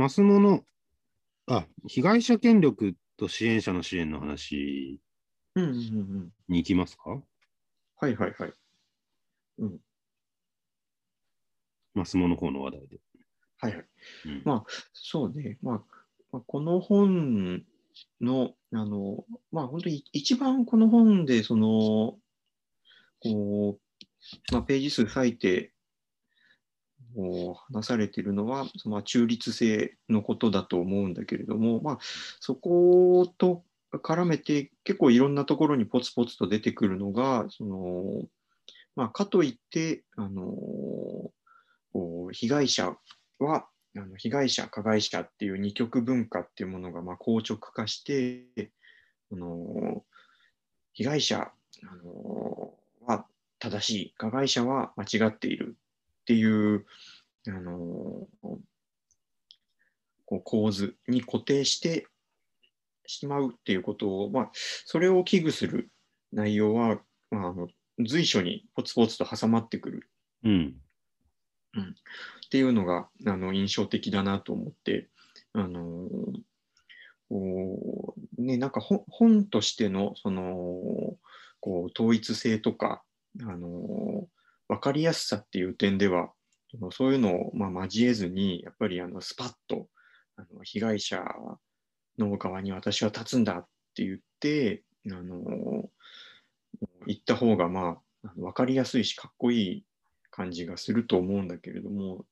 マスモの、あ、被害者権力と支援者の支援の話うんうんうんうん。に行きますかはいはいはい。マスモの方の話題で。はいはい。うんまあ、そうね。まあ、まあ、この本の、あの、まあ、本当に一番この本で、その、こう、まあ、ページ数割いて、話されているのは、まあ中立性のことだと思うんだけれども、まあ、そこと絡めて結構いろんなところにポツポツと出てくるのが、その、まあ、かといって、あの、被害者はあの被害者、加害者っていう二極文化っていうものがまあ硬直化して、あの被害者あのは正しい、加害者は間違っている。っていう、あのこう構図に固定してしまうっていうことを、まあ、それを危惧する内容は、まあ、あの随所にポツポツと挟まってくるうん。っていうのがあの印象的だなと思って、あのこうね、なんか本本としてのそのこう統一性とか、あの分かりやすさっていう点では、そういうのをまあ交えずに、やっぱりあのスパッとあの被害者の側に私は立つんだって言って、あの言った方がまあ分かりやすいし、かっこいい感じがすると思うんだけれども、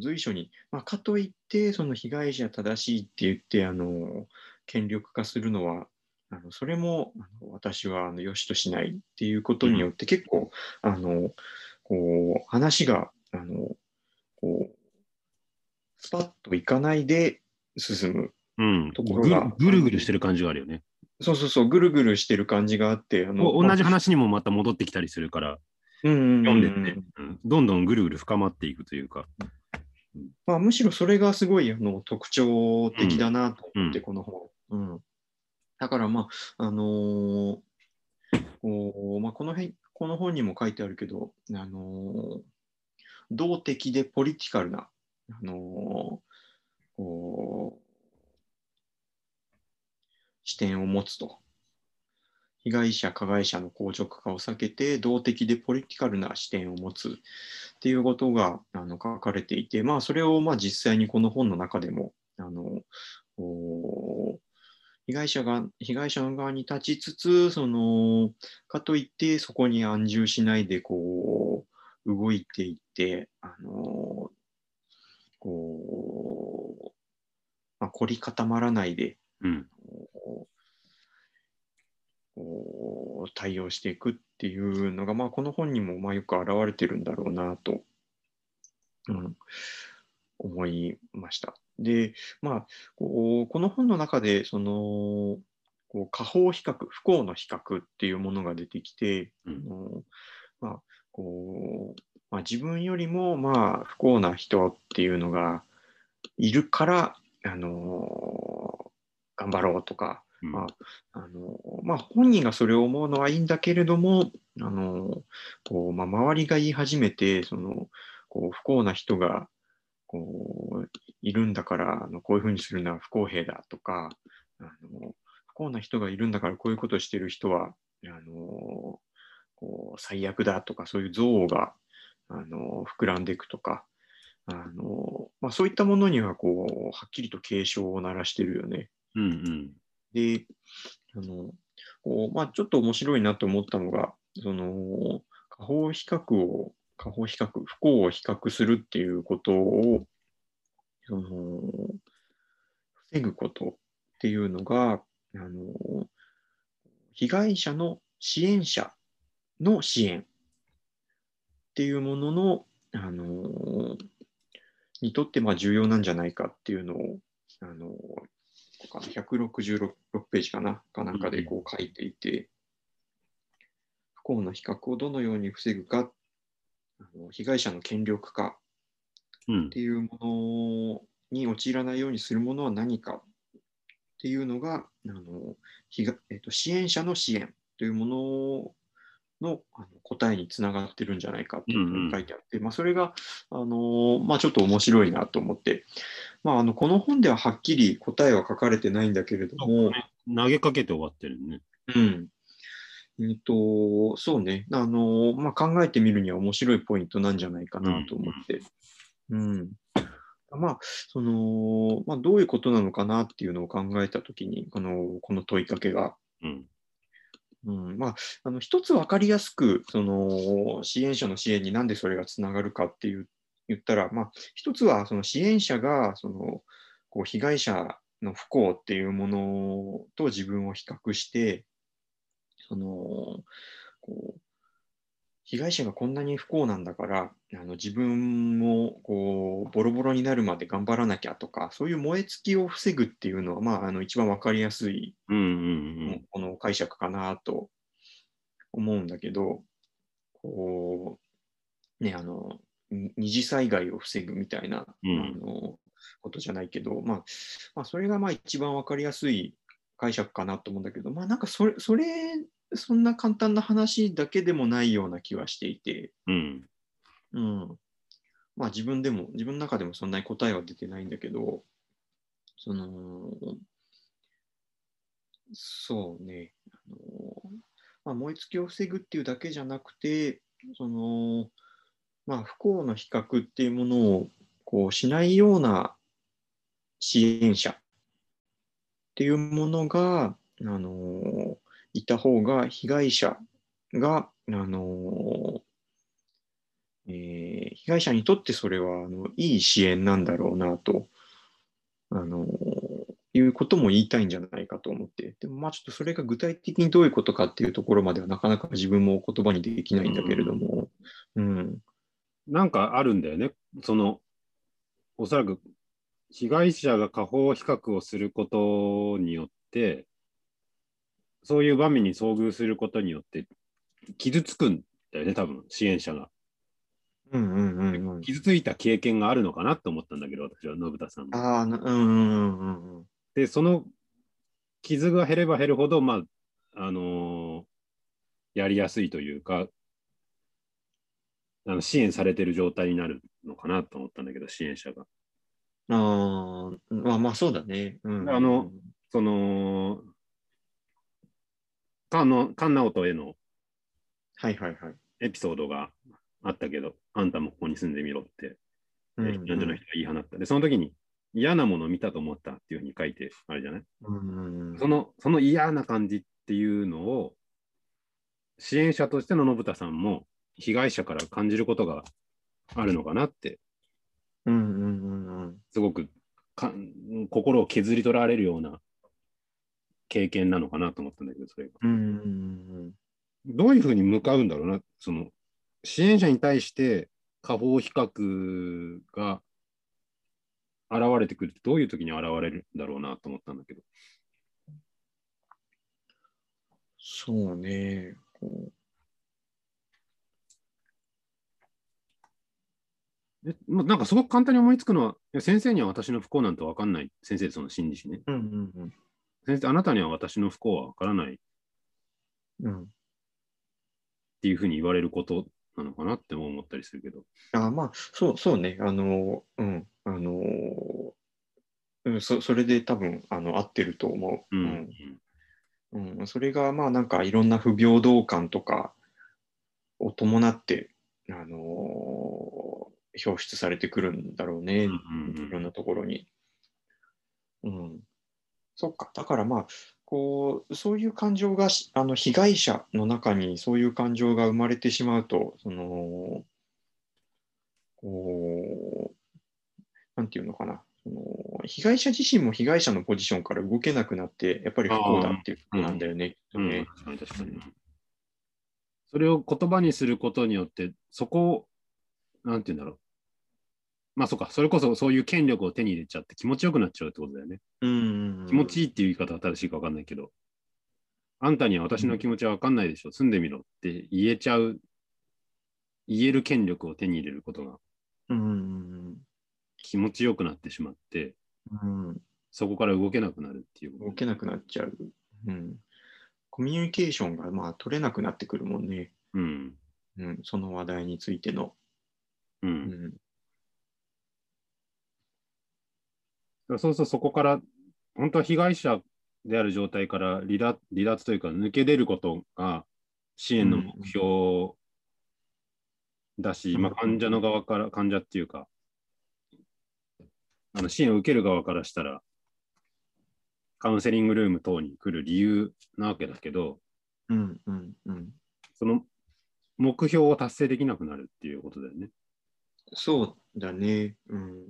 随所に、まあ、かといって、その被害者正しいって言って、あの権力化するのは、あのそれもあの私はあの良しとしないっていうことによって、結構、あのこう話があのこうスパッといかないで進む。うん。ところがぐるぐるしてる感じがあるよね。そうそうそう、ぐるぐるしてる感じがあって、あのお同じ話にもまた戻ってきたりするから、うん読んでて、うんどんどんぐるぐる深まっていくというか。まあ、むしろそれがすごいあの特徴的だなと思って、うんこの本。うん、だから、まああのーこうまあ、この辺この本にも書いてあるけど、あの動的でポリティカルな、あの視点を持つと。被害者、加害者の硬直化を避けて、動的でポリティカルな視点を持つっていうことがあの書かれていて、まあ、それをまあ実際にこの本の中でもあの被害者が被害者の側に立ちつつそのかといってそこに安住しないでこう動いていってあのこう、まあ、凝り固まらないでうん。対応していくっていうのが、まあ、この本にもまあよく表れてるんだろうなと、うん、思いました。で、まあ、こうこの本の中でそのこう下方比較不幸の比較っていうものが出てきて、うんまあこうまあ、自分よりもまあ不幸な人っていうのがいるから、あの頑張ろうとか、うんまああのまあ、本人がそれを思うのはいいんだけれども、あのこうまあ、周りが言い始めてそのこう不幸な人がこういるんだからあのこういうふうにするのは不公平だとかあの不幸な人がいるんだからこういうことをしてる人はあのこう最悪だとかそういう憎悪があの膨らんでいくとかあの、まあ、そういったものにはこうはっきりと警鐘を鳴らしてるよね。うんうん。で、あの、こうまあ、ちょっと面白いなと思ったのが、その、下方比較を、下方比較、不幸を比較するっていうことを、その、防ぐことっていうのが、あの、被害者の支援者の支援っていうものの、あの、にとってまあ重要なんじゃないかっていうのを、あの、かな166ページかな、かなんかでこう書いていて、不幸な比較をどのように防ぐか、あの被害者の権力化うんっていうものに陥らないようにするものは何かっていうのが、あの被害えっと支援者の支援というもののあの答えにつながってるんじゃないかっていうふうに書いてあって、まあ、それが、あのまあ、ちょっと面白いなと思って、まあ、あのこの本でははっきり答えは書かれてないんだけれども、投げかけて終わってるね。うん。えっと、そうね。あの、まあ、考えてみるには面白いポイントなんじゃないかなと思って。うん。まあ、その、まあ、どういうことなのかなっていうのを考えたときに、この、この問いかけが、うん。うん、まあ、あの、一つ分かりやすく、その、支援者の支援になんでそれがつながるかっていう、言ったら、まあ、一つは、その支援者が、その、こう、被害者の不幸っていうものと自分を比較して、その、こう、被害者がこんなに不幸なんだから、あの自分もこうボロボロになるまで頑張らなきゃとか、そういう燃え尽きを防ぐっていうのは、まあ、あの一番わかりやすいうんうんこの解釈かなと思うんだけど、こう、ね、あの、に二次災害を防ぐみたいな、うん。あのことじゃないけど、まあ、まあ、それがまあ一番わかりやすい解釈かなと思うんだけど、まあなんかそれ、それ、そんな簡単な話だけでもないような気はしていて、うん。うん。うん。まあ自分でも、自分の中でもそんなに答えは出てないんだけど、その、そうね、あのまあ、燃え尽きを防ぐっていうだけじゃなくて、その、まあ不幸の比較っていうものをこうしないような支援者っていうものが、あのいた方が被害者が、あのえー被害者にとってそれはあのいい支援なんだろうなと、あのいうことも言いたいんじゃないかと思って、でもまあちょっとそれが具体的にどういうことかっていうところまではなかなか自分も言葉にできないんだけれども、うん、なんかあるんだよね。その、おそらく被害者が下方比較をすることによって、そういう場面に遭遇することによって、傷つくんだよね、多分支援者が。うんうんうんうん。傷ついた経験があるのかなと思ったんだけど、私は信田さんも。あうんうんうんうんうん。で、その傷が減れば減るほど、まあ、あのーやりやすいというか、あの支援されてる状態になるのかなと思ったんだけど、支援者が。ああ、まあまあそうだね。うん、あの、その、菅直人へのはいはいはい。エピソードがあったけど、あんたもここに住んでみろって、うん避難所の人が言い放った。で、その時に嫌なものを見たと思ったっていうふうに書いてあるじゃない？うんうんその、その嫌な感じっていうのを、支援者としての信田さんも被害者から感じることがあるのかなって、うんうんうんうん。すごくか心を削り取られるような経験なのかなと思ったんだけど、それが。うどういうふうに向かうんだろうな、その支援者に対して下方比較が現れてくるってどういう時に現れるんだろうなと思ったんだけど。そうね。こえまなんかすごく簡単に思いつくのは、先生には私の不幸なんて分かんない。先生、その心理師ね。ううんうん先生、あなたには私の不幸は分からないっうん。うん。ていうふうに言われることなのかなって思ったりするけど。あまあ、そう、そうね。あの、うん。あの、うん、そそれで多分、あの、合ってると思う。うん。うん。うん、それが、まあ、なんか、いろんな不平等感とかを伴って、あの表出されてくるんだろうね。うんうんうんいろんなところに。うん。そっか。だからまあ、こう、そういう感情がし、あの、被害者の中にそういう感情が生まれてしまうと、その、こう、なんていうのかな。その被害者自身も被害者のポジションから動けなくなって、やっぱり不幸だっていうことなんだよね。うん、ね。それを言葉にすることによって、そこを、なんて言うんだろう。まあそうか、それこそそういう権力を手に入れちゃって気持ちよくなっちゃうってことだよね。うん。気持ちいいっていう言い方が正しいか分かんないけど、あんたには私の気持ちは分かんないでしょ、住んでみろって言えちゃう、言える権力を手に入れることがうん。気持ちよくなってしまって、うん。そこから動けなくなるっていう動けなくなっちゃう。うん。コミュニケーションがまあ取れなくなってくるもんね。うん。うん。その話題についての。う。うんん。らそうするとそこから、本当は被害者である状態から離脱離脱というか、抜け出ることが支援の目標だし、うんまあ、患者の側から、患者っていうか、あの支援を受ける側からしたら、カウンセリングルーム等に来る理由なわけだけど、うんうんうん。その目標を達成できなくなるっていうことだよね。そうだね。うん。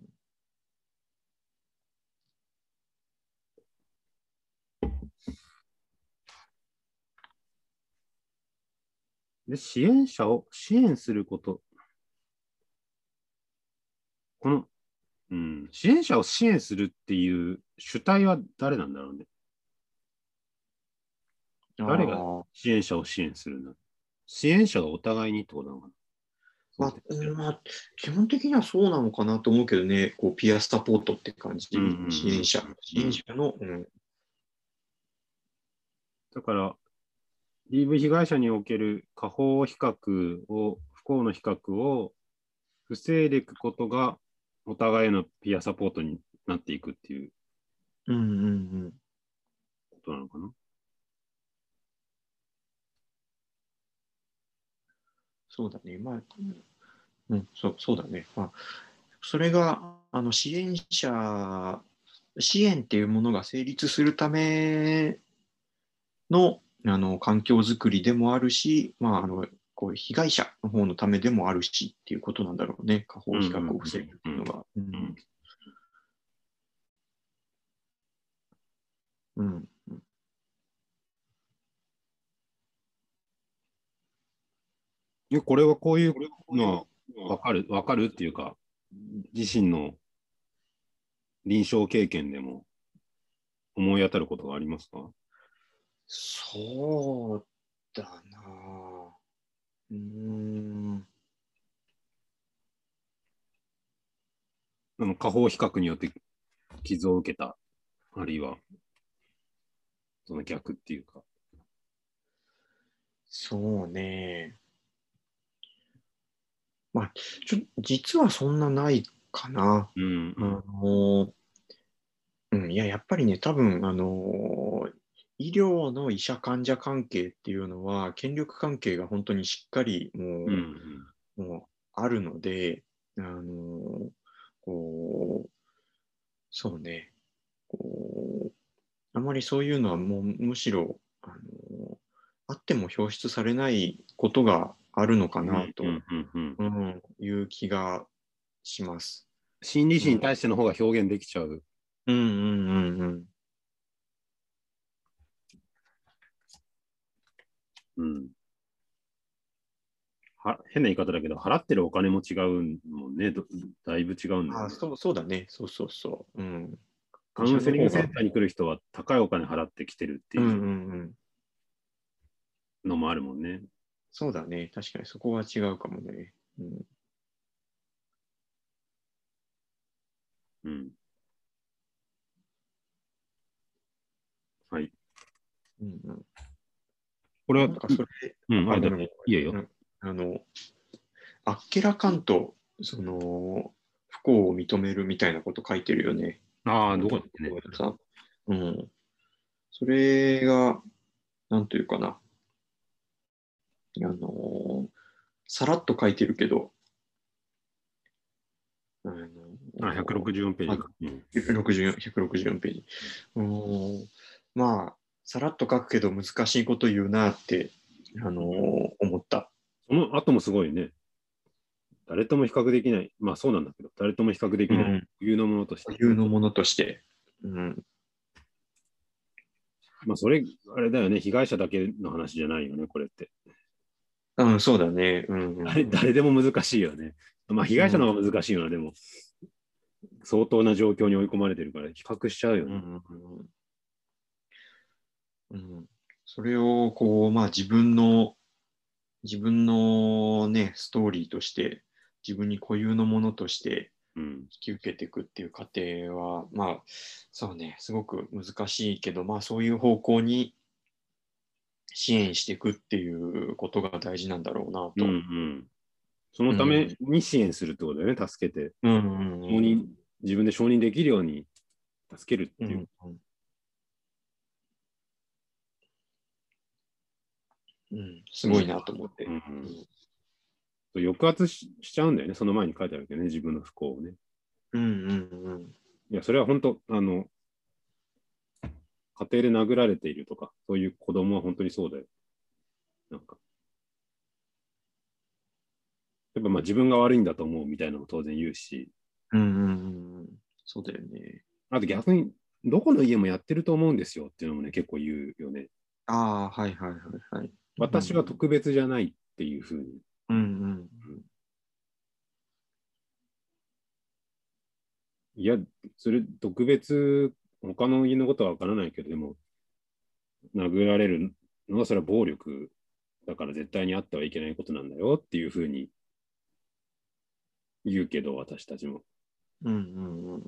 で、支援者を支援すること。この、うん、支援者を支援するっていう主体は誰なんだろうね。誰が支援者を支援するの支援者がお互いにってことなのかな？まあうんまあ、基本的にはそうなのかなと思うけどね、こうピアサポートって感じ、支援者、支援者の、うん、だから、DV 被害者における過保比較を、不幸の比較を防いでいくことが、お互いへのピアサポートになっていくっていううんうんうん。ことなのかな。そうだね。まあ、うん、そうそうだね。まあ、それが、あの、支援者、支援っていうものが成立するための、あの、環境づくりでもあるし、まあ、あの、こう、被害者の方のためでもあるしっていうことなんだろうね。過保比較を防ぐっていうのが。うんんうんうんえこれはこういうのは分かる、分かるっていうか、自身の臨床経験でも思い当たることがありますか？そうだなぁうーん。あの下方比較によって傷を受けた、あるいは、その逆っていうか。そうね。まあ、ちょ実はそんなないかな。うん、あの、うん、いや、やっぱりね、多分、あの、医療の医者患者関係っていうのは、権力関係が本当にしっかりもう、うん、もうあるので、あのこう、そうね、こう、あまりそういうのはもうむしろ、あのあっても表出されないことがあるのかなと、いう気がします。心理師に対しての方が表現できちゃう。うんうんうんうん。うん。変な言い方だけど、払ってるお金も違うもんね。どだいぶ違うんだよね、あそうそうだね、そうそうそう。うん。カウンセリングセンターに来る人は高いお金払ってきてるっていうんうんううん。のもあるもんね。そうだね、確かにそこは違うかもね。うんうん。はい。うんうん、これはなん、かそれ、うん、あれだでもいいよいいよ。うんあの、あっけらかんと、その、不幸を認めるみたいなこと書いてるよね。ああ、どこだっけね。さうん。それが、なんというかな。あのさらっと書いてるけど、あのあ、164ページか。うん164 164ページ。うーんまあ、さらっと書くけど難しいこと言うなって、あのー思った。その後もすごいね。誰とも比較できない。まあそうなんだけど、誰とも比較できない。有のものとして。固有のものとして。うん、まあそれ、あれだよね。被害者だけの話じゃないよね、これって。うん、そうだね。うんうん誰誰でも難しいよね。まあ被害者の方が難しいよな、でも。相当な状況に追い込まれてるから、比較しちゃうよね。うんうんうんうん、それをこう、まあ、自分の自分のねストーリーとして自分に固有のものとしてうん。引き受けていくっていう過程はまあそうねすごく難しいけどまあそういう方向に支援していくっていうことが大事なんだろうなと。うんうん。そのために支援するってことだよね、助けて。うんうんうん承認自分で承認できるように助けるってうんいう。うんうん、すごいなと思って。うんそう抑圧ししちゃうんだよね。その前に書いてあるけどね、自分の不幸をね。うんうんうん。いや、それは本当、あの、家庭で殴られているとか、そういう子供は本当にそうだよ。なんか。やっぱまあ自分が悪いんだと思うみたいなのも当然言うし、うんうんうんうん。そうだよね。あと逆に、どこの家もやってると思うんですよっていうのもね、結構言うよね。ああ、はいはいはいはい。私は特別じゃないっていうふうに。うんうんいや、それ特別、他の家のことはわからないけど、でも、殴られるのはそれは暴力だから絶対にあってはいけないことなんだよっていうふうに言うけど、私たちも。うんうんうん。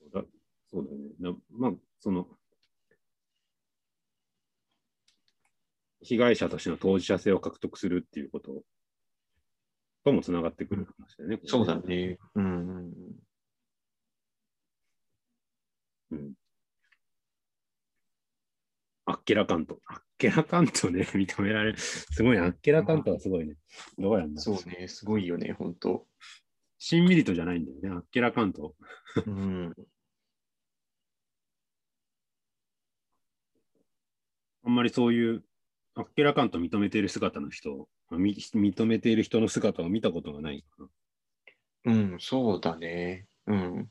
そうだそうだよね。なまあ、その、被害者としての当事者性を獲得するっていうことともつながってくる話だよね。そうだ。ね。うんうん。あっけらかんと。あっけらかんとね、認められる。すごいね。あっけらかんとはすごいね。どうやんだそうね、すごいよね、本当。しんみりとじゃないんだよね。あっけらかんと。うん。あんまりそういう、あっけらかんと認めている姿の人、み認めている人の姿を見たことがないかな。うん、そうだね。うん。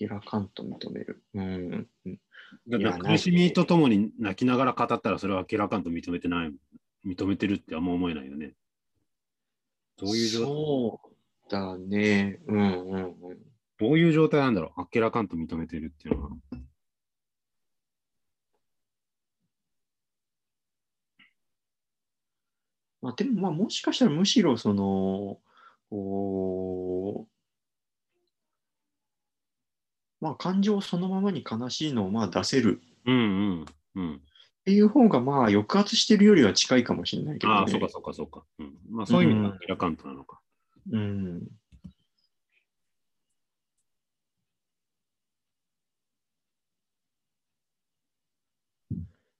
明らかんと認める。うん。うんだから苦しみとともに泣きながら語ったらそれは明らかんと認めてない。認めてるってあんま思えないよね。どういう状態？そうだね。うんうんうん。どういう状態なんだろう？明らかんと認めてるっていうのは。まあ、でも、まあ、もしかしたらむしろ、その、こう、まあ、感情そのままに悲しいのをまあ出せるうんうんうん。っていう方が、まあ、抑圧してるよりは近いかもしれないけどね。ああ、そうかそうかそうか。うん、まあそういう意味では明らかんとなのか。うん。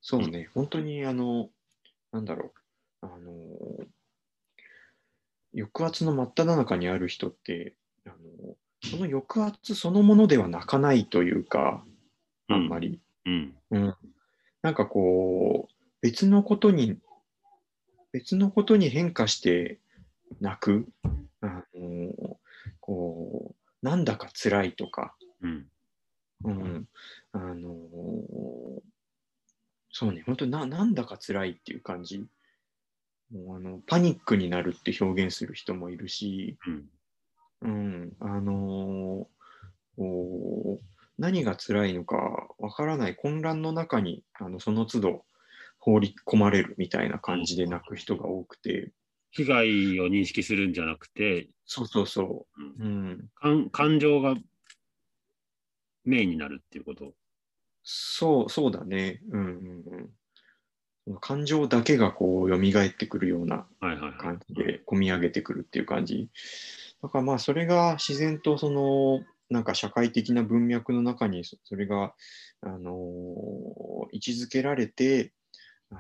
そうね、本当にあの、なんだろう、あの、抑圧の真っ只中にある人って、あのその抑圧そのものでは泣かないというか、あんまり。うん。うん、なんかこう、別のことに、別のことに変化して泣く、あのこう、なんだか辛いとか、うん。うん、あのそうね、本当な、なんだか辛いっていう感じ。もうあのパニックになるって表現する人もいるし、うん。うん、あのこう何が辛いのかわからない混乱の中にあのその都度放り込まれるみたいな感じで泣く人が多くて、被害を認識するんじゃなくて、そうそうそうんう、うん、感感情がメインになるっていうこと。そうそうだね、うんうんうん。感情だけがこう蘇ってくるような。感じで込み上げてくるっていう感じ。だからまあそれが自然とそのなんか社会的な文脈の中にそそれが、あのー位置づけられて、あ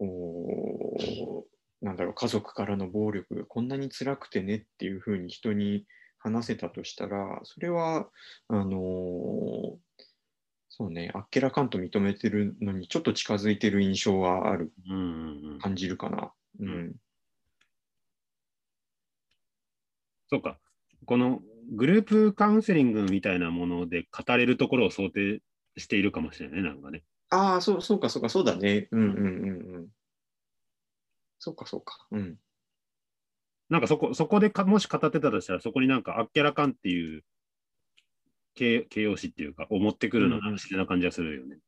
のおーなんだろう家族からの暴力がこんなに辛くてねっていうふうに人に話せたとしたらそれはあのーそうねあっけらかんと認めてるのにちょっと近づいてる印象はあるうんうんうん。感じるかな。うんそうか。このグループカウンセリングみたいなもので語れるところを想定しているかもしれないね、なんかね。ああ、そうそうか、そうか、そうだね。うんうんうんうん。そうか、そうか。うん。なんかそこ、そこでかもし語ってたとしたら、そこになんかあっけらかんっていう形形容詞っていうか、を持ってくるのが不思議な感じがするよね。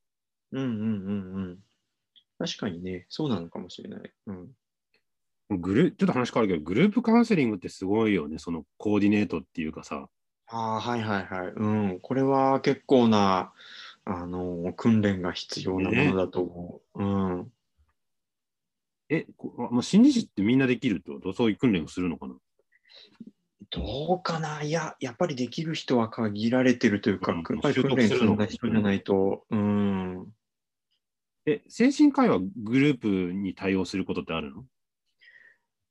うんうんうんうん。確かにね、そうなのかもしれない。うん。グルちょっと話変わるけど、グループカウンセリングってすごいよね、そのコーディネートっていうかさ。ああ、はいはいはい。うん。これは結構な、あの、訓練が必要なものだと思う。うん。え、まあ、心理師ってみんなできるってこと？そういう訓練をするのかな？どうかな？いや、やっぱりできる人は限られてるというか、うん訓練積んだ人じゃないと、うん。え、精神科医はグループに対応することってあるの？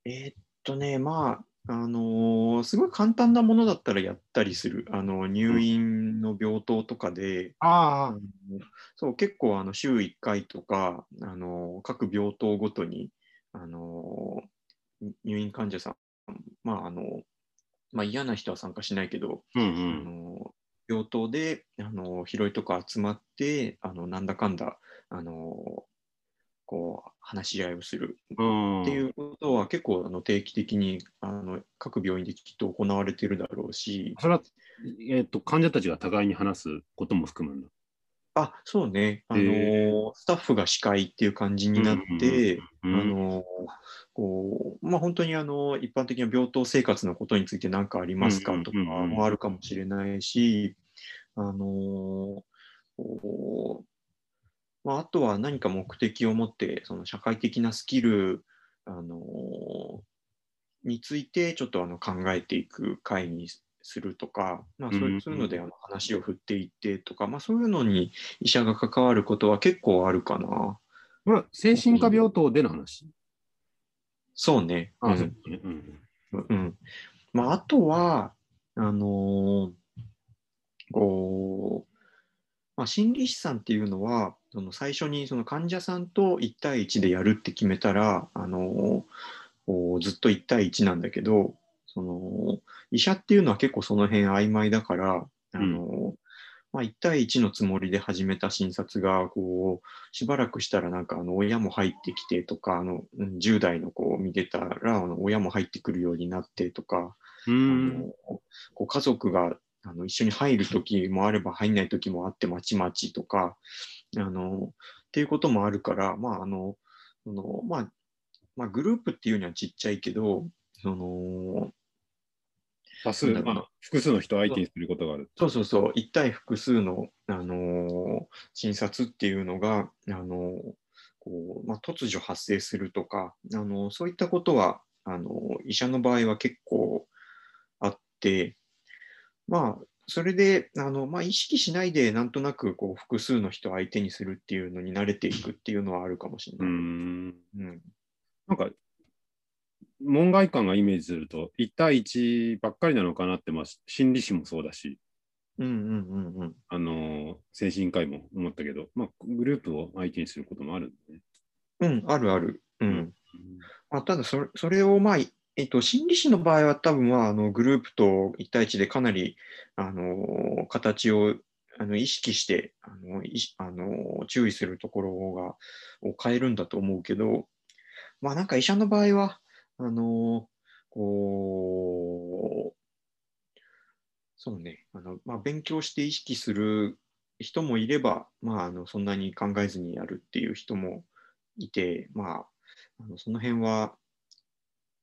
えーっとね、まあ、あのーすごい簡単なものだったらやったりする。あの、入院の病棟とかで、ああのそう、結構あの週1回とか、あの各病棟ごとに、あの入院患者さん、まああのまあ、嫌な人は参加しないけど、うんうあん。の病棟であの広いとこ集まって、あのなんだかんだ、あのこう話し合いをするうんっていうことは結構あの定期的にあの各病院できっと行われてるだろうし、それは、えっと患者たちが互いに話すことも含むんだ。あ、そうね。あのへスタッフが司会っていう感じになって、あのこう、まあ、本当にあの一般的な病棟生活のことについて何かありますかとかもあるかもしれないし、あのこうまあ、あとは何か目的を持って、その社会的なスキル、あのについてちょっとあの考えていく会にするとか、まあ、そううんいうのであの話を振っていってとか、まあ、そういうのに医者が関わることは結構あるかな。これは精神科病棟での話？そうね。あ、うんそうねうんうん。まあ、あとは、あのーこう、まあ、心理師さんっていうのは、その最初にその患者さんと1対1でやるって決めたら、あのーずっと1対1なんだけど、その医者っていうのは結構その辺曖昧だから、あのーまあ、1対1のつもりで始めた診察がこうしばらくしたらなんかあの親も入ってきてとかあのうん10代の子を見てたらあの親も入ってくるようになってとか、うあんのこう家族があの一緒に入る時もあれば入んない時もあってまちまちとかあのっていうこともあるからまああのその、まあ、まあグループっていうにはちっちゃいけどその多数、まあ、複数の人を相手にすることがある。そうそうそう、一対複数の、あのー診察っていうのが、あのーこうまあ、突如発生するとか、あのーそういったことはあのー医者の場合は結構あって、まあ、それであの、まあ、意識しないでなんとなくこう複数の人を相手にするっていうのに慣れていくっていうのはあるかもしれうない。ん。うんなんか、門外観がイメージすると、1対1ばっかりなのかなって、まあ、心理師もそうだし、うんうんうんうんあのー精神科医も思ったけど、まあ、グループを相手にすることもあるんだね。うん、あるある。うんうんまあ、ただそれ、それを、まあいえっと、心理師の場合は多分、まあ、あのグループと1対1でかなり、あの形をあの意識してあのいあの注意するところがを変えるんだと思うけど、まあ、なんか医者の場合は、あのこう、そうね、あのまあ、勉強して意識する人もいれば、まあ、あのそんなに考えずにやるっていう人もいて、まあ、あのその辺は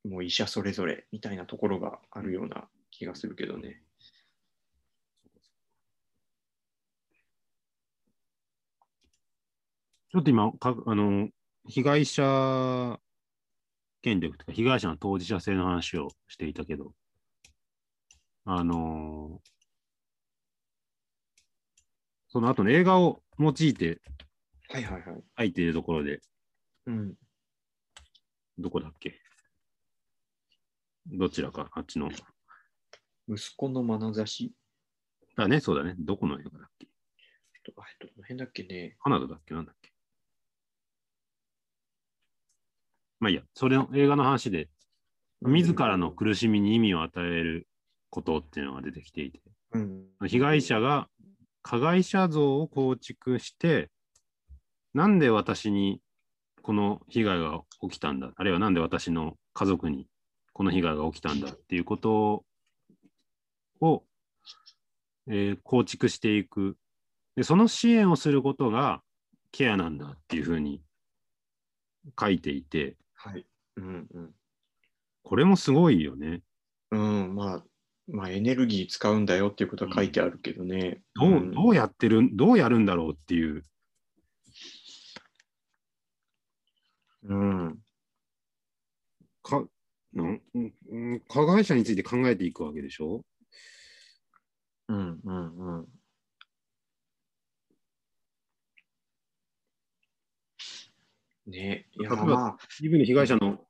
もう医者それぞれみたいなところがあるような気がするけどね。ちょっと今、かあの、被害者権力とか、被害者の当事者性の話をしていたけど、あのその後の映画を用いてはいはいはい。書いているところで、うん。どこだっけ？どちらか、あっちの。息子の眼差し？だね、そうだね。どこの映画だっけ？えっと、あえっとどの辺だっけね。カナダだっけ？なんだっけ？まあいいや、それの映画の話で、自らの苦しみに意味を与えることっていうのが出てきていて、うん。被害者が加害者像を構築して、なんで私にこの被害が起きたんだ、あるいはなんで私の家族にこの被害が起きたんだっていうことを、えー構築していくで。その支援をすることがケアなんだっていうふうに書いていて、はい。うんうん。これもすごいよね。うん、まあ、まあ、エネルギー使うんだよっていうことは書いてあるけどね。どう,、どうやってる、どうやるんだろうっていう。うん。かなんうん加害者について考えていくわけでしょ？うんうんうん。ね。いやまあ、自分の被害者の、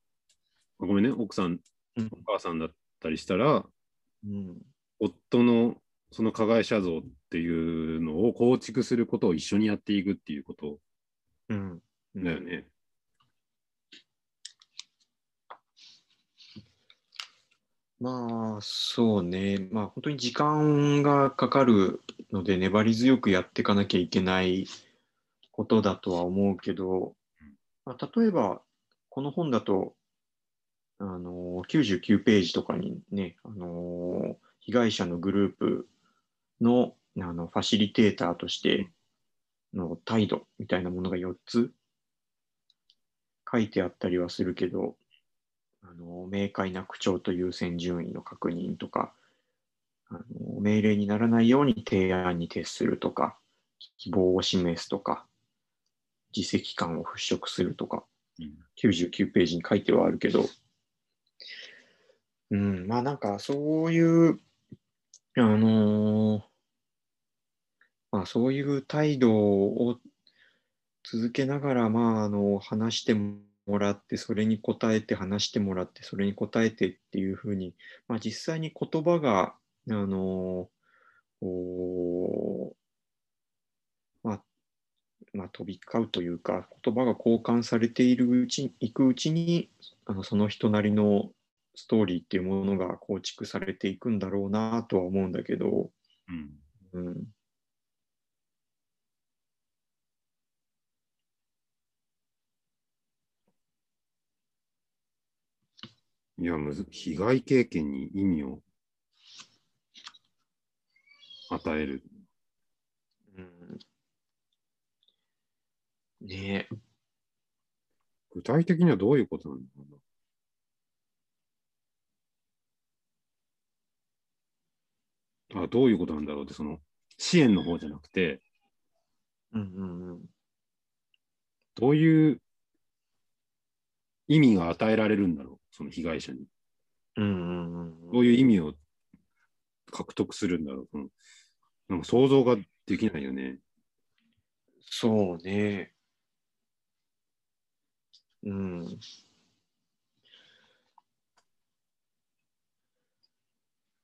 あごめんね、奥さん、うん。お母さんだったりしたら、うん、夫のその加害者像っていうのを構築することを一緒にやっていくっていうこと。うん。だよね。まあ、そうね。まあ、本当に時間がかかるので、粘り強くやっていかなきゃいけないことだとは思うけど、まあ、例えば、この本だと、あの、99ページとかにね、あの、被害者のグループの、あの、ファシリテーターとしての態度みたいなものが4つ書いてあったりはするけど、あの明快な口調と優先順位の確認とかあの、命令にならないように提案に徹するとか、希望を示すとか、自責感を払拭するとか、うん。99ページに書いてはあるけど、うん、まあなんかそういう、あのーまあそういう態度を続けながら、まああの、話してもらって、それに答えて話してもらって、それに答えてっていうふうに、まあ実際に言葉が、あのーまあ、飛び交うというか、言葉が交換されているうち、いくうちに、あのその人なりのストーリーっていうものが構築されていくんだろうなとは思うんだけど、うんうん。いや、むず被害経験に意味を与える。うん、ねえ、具体的にはどういうことなのかな？あどういうことなんだろうって、その支援の方じゃなくて、うんうんうん。どういう意味が与えられるんだろう、その被害者に。うんうんうんどういう意味を獲得するんだろう？そのなんか想像ができないよね。そうね。うん。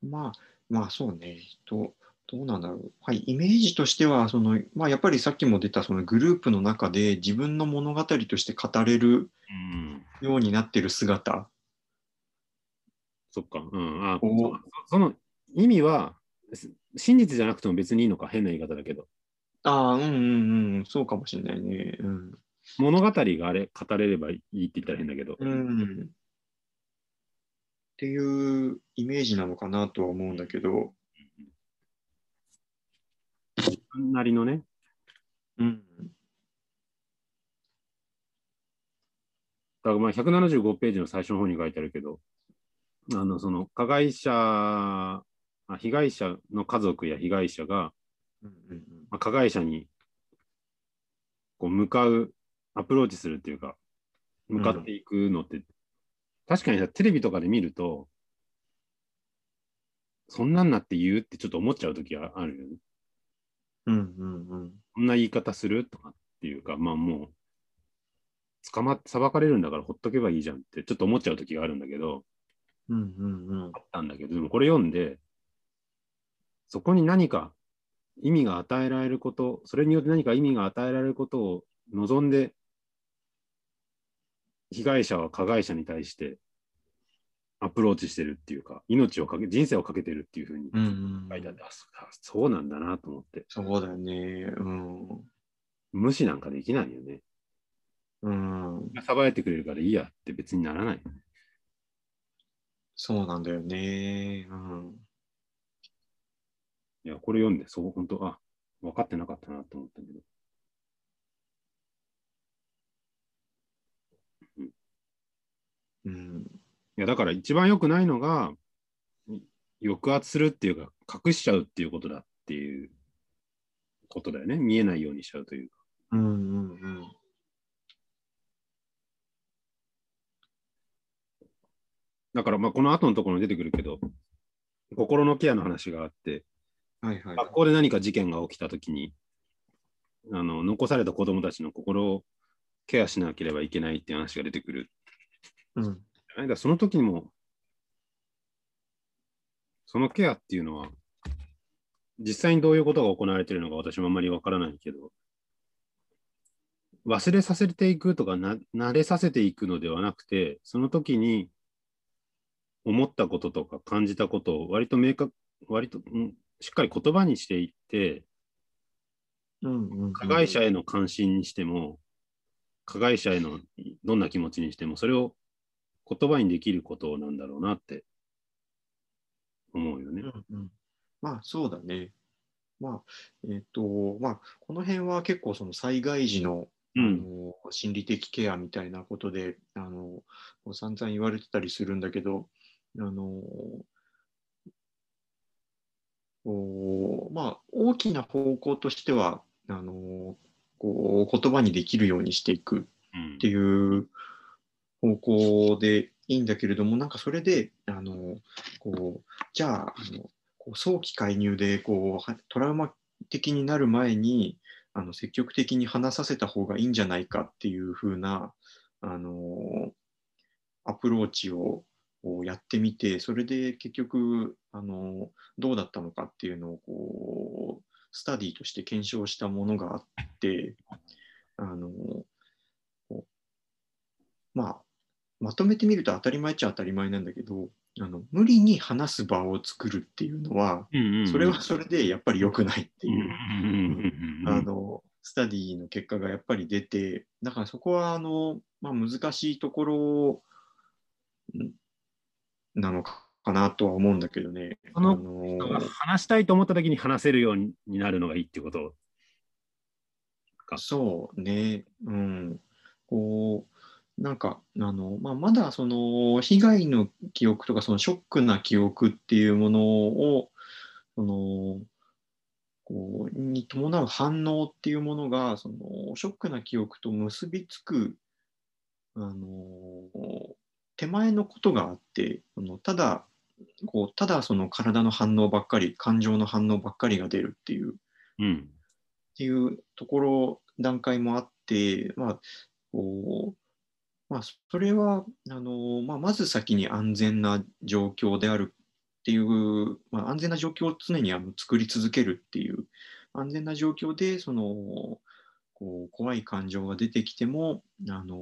まあ、まあそうね。どどうなんだろう。はい、イメージとしては、その、まあやっぱりさっきも出たそのグループの中で自分の物語として語れるうん。ようになってる姿。そっか。うん。あおそその意味は、す真実じゃなくても別にいいのか、変な言い方だけど。ああ、うんうんうん、そうかもしれないね。うん。物語があれ、語れればいいって言ったら変だけど。うん。っていうイメージなのかなとは思うんだけど、自分なりのね。うん。だからまあ175ページの最初の方に書いてあるけど、あの、その加害者、あ被害者の家族や被害者が、うん。うん。まあ、加害者にこう向かう、アプローチするっていうか、向かっていくのって、確かにさ、テレビとかで見ると、そんなんなって言うってちょっと思っちゃうときはあるよね。うんうんうんこんな言い方するとかっていうか、まあもう、捕まって裁かれるんだからほっとけばいいじゃんってちょっと思っちゃうときがあるんだけど、うんうんうんあったんだけど、でもこれ読んで、そこに何か意味が与えられること、それによって何か意味が与えられることを望んで、被害者は加害者に対してアプローチしてるっていうか、命をかけ、人生をかけてるっていうふうに書いてあって、あそあそうなんだなと思って、そうだよね。うん。無視なんかできないよね。うん。さばいてくれるからいいやって別にならない。そうなんだよね。うん。いや、これ読んで、そう、本当あ、分かってなかったなと思ったけど。うん。いや、だから一番良くないのが、い抑圧するっていうか、隠しちゃうっていうことだっていうことだよね。見えないようにしちゃうというか。うんうんうん。だから、まあ、この後のところに出てくるけど、心のケアの話があって、はいはい。学校で何か事件が起きたときに、あの、残された子供たちの心をケアしなければいけないっていう話が出てくる。うん。だからその時にも、そのケアっていうのは、実際にどういうことが行われているのか私もあんまりわからないけど、忘れさせていくとかな、慣れさせていくのではなくて、その時に思ったこととか感じたことを割と明確、割と、うん、しっかり言葉にしていって、うんうんうん。加害者への関心にしても、加害者へのどんな気持ちにしても、それを言葉にできることなんだろうなって思うよね。うんうんまあそうだね。まあ、えっ、と、まあ、この辺は結構その災害時のあうん。の心理的ケアみたいなことで、あの散々言われてたりするんだけど、あのこうまあ、大きな方向としてはあのこう言葉にできるようにしていくうんっていう方向でいいんだけれども、なんかそれで、あのこうじゃああのこう早期介入でこうトラウマ的になる前にあの積極的に話させた方がいいんじゃないかっていう風なあのアプローチをやってみて、それで結局あのどうだったのかっていうのをこうスタディとして検証したものがあって、あのまあ、まとめてみると当たり前っちゃ当たり前なんだけど、あの無理に話す場を作るっていうのは、それはそれでやっぱり良くないっていう、あのスタディの結果がやっぱり出て、だからそこはあの、まあ、難しいところんなのかなとは思うんだけどね。そのあの話したいと思った時に話せるようになるのがいいってこと？かそうね、うん。こう、なんか、あの、まあ、まだその、被害の記憶とか、そのショックな記憶っていうものを、その、こう、に伴う反応っていうものが、その、ショックな記憶と結びつく、あの、手前のことがあって、そのただ、こう、ただその体の反応ばっかり、感情の反応ばっかりが出るっていう、うん。っていうところ、段階もあって、まあ、こう、まあ、それは、あの、まあ、まず先に安全な状況であるっていう、まあ、安全な状況を常にあの作り続けるっていう、安全な状況で、その、こう、怖い感情が出てきても、あの、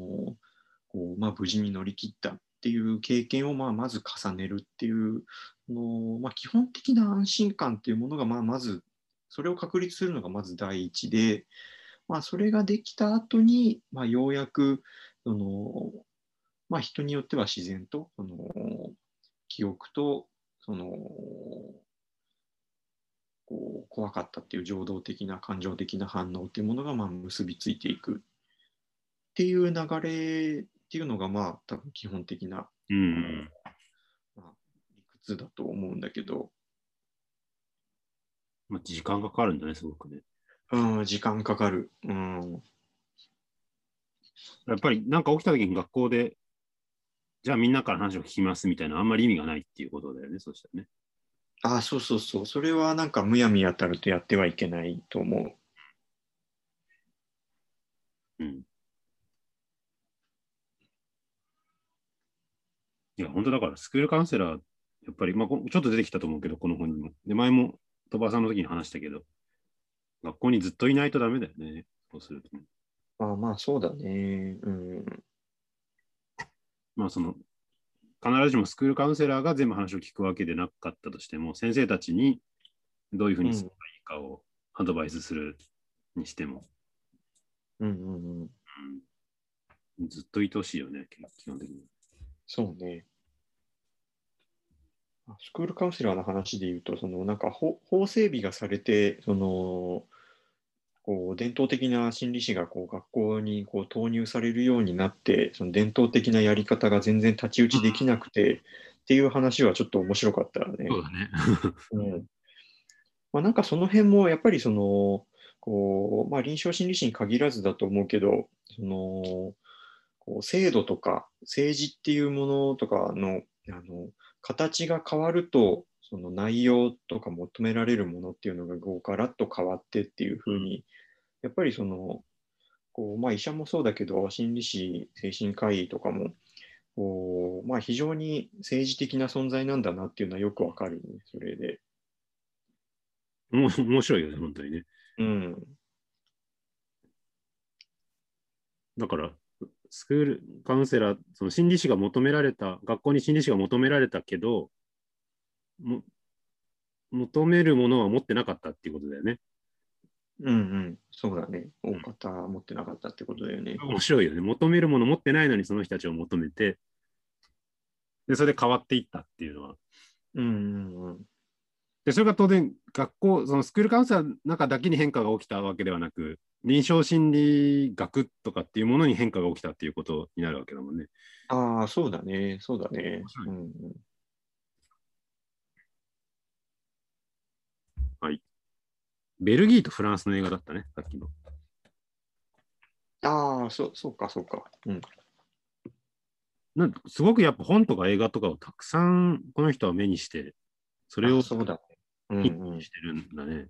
こう、まあ、無事に乗り切ったっていう経験を、まあ、まず重ねるっていう、のまあ、基本的な安心感っていうものが、まあ、まずそれを確立するのがまず第一で、まあ、それができた後に、まあ、ようやくその、まあ、人によっては自然とその記憶とそのこう怖かったっていう情動的な感情的な反応っていうものがまあ結びついていくっていう流れっていうのがまあ多分基本的な、うん。まあ、理屈だと思うんだけど、まあ、時間がかかるんだね、すごくね。うん、時間かかる。うんやっぱりなんか起きた時に学校で、じゃあみんなから話を聞きますみたいな、あんまり意味がないっていうことだよね、そしたらね。あそうそうそう。それはなんかむやみやたるとやってはいけないと思う。うん。いや、本当だから、スクールカウンセラー、やっぱり、まあ、こちょっと出てきたと思うけど、この本にも。で、前も、鳥羽さんの時に話したけど、学校にずっといないとダメだよね。そうするとね。あまあそうだね。うん。まあ、その、必ずしもスクールカウンセラーが全部話を聞くわけでなかったとしても、先生たちにどういうふうにすればいいかをアドバイスするにしても、うんうんうん。うん、ずっといてほしいよね、基本的に。そうね。あスクールカウンセラーの話で言うと、そのなんか法法整備がされて、そのこう伝統的な心理師がこう学校にこう投入されるようになって、その伝統的なやり方が全然太刀打ちできなくてっていう話はちょっと面白かったね。そうだね。うんまあ、なんかその辺もやっぱりそのこう、まあ、臨床心理士に限らずだと思うけどそのこう制度とか政治っていうものとかのあの形が変わると、その内容とか求められるものっていうのがこうガラッと変わってっていうふうに、やっぱりその、こうまあ、医者もそうだけど、心理師、精神科医とかも、こうまあ、非常に政治的な存在なんだなっていうのはよくわかるね、それで。面白いよね、本当にね。うん。だから、スクールカウンセラー、その心理師が求められた、学校に心理師が求められたけど、も求めるものは持ってなかったっていうことだよね。うんうん。そうだね。大方持ってなかったってことだよね。面白いよね。求めるもの持ってないのにその人たちを求めて、で、それで変わっていったっていうのは。うんうんうん。で、それが当然、学校、そのスクールカウンセラーの中だけに変化が起きたわけではなく、臨床心理学とかっていうものに変化が起きたっていうことになるわけだもんね。ああ、そうだね。そうだね。うんうん。ベルギーとフランスの映画だったね、さっきの。ああ、そうそうか、そうか。うん。なんかすごくやっぱ本とか映画とかをたくさんこの人は目にして、それをあそうだね。うんヒうん。してるんだね。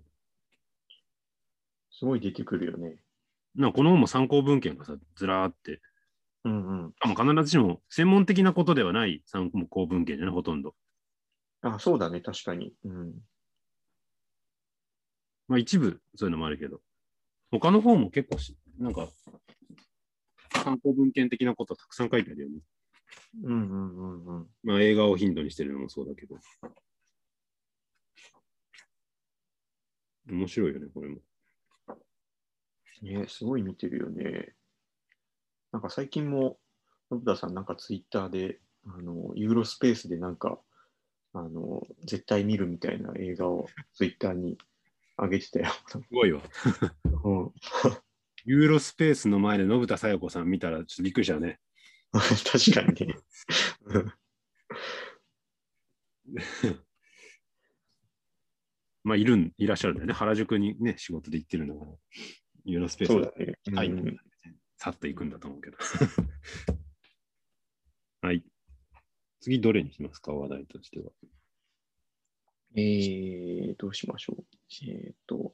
すごい出てくるよね。なこの本も参考文献がさ、ずらーって、うんうん。あもう必ずしも専門的なことではない参考文献じゃない、ほとんど。あそうだね、確かに。うん。まあ一部そういうのもあるけど、他の方も結構し、なんか、参考文献的なことたくさん書いてあるよね。うんうんうんうん。まあ映画を頻度にしてるのもそうだけど。面白いよね、これも。ね、すごい見てるよね。なんか最近も、信田さんなんかツイッターで、あの、ユーロスペースでなんか、あの、絶対見るみたいな映画をツイッターに上げてたよ。すごいわ。うん、ユーロスペースの前で信田さよ子さん見たらちょっとびっくりしたね。確かにまあいるん、いらっしゃるんだよね。原宿にね、仕事で行ってるんだから。ユーロスペースだね。はい、うんさっと行くんだと思うけど。はい。次どれにしますか、話題としては。えー、どうしましょう。えっ、と、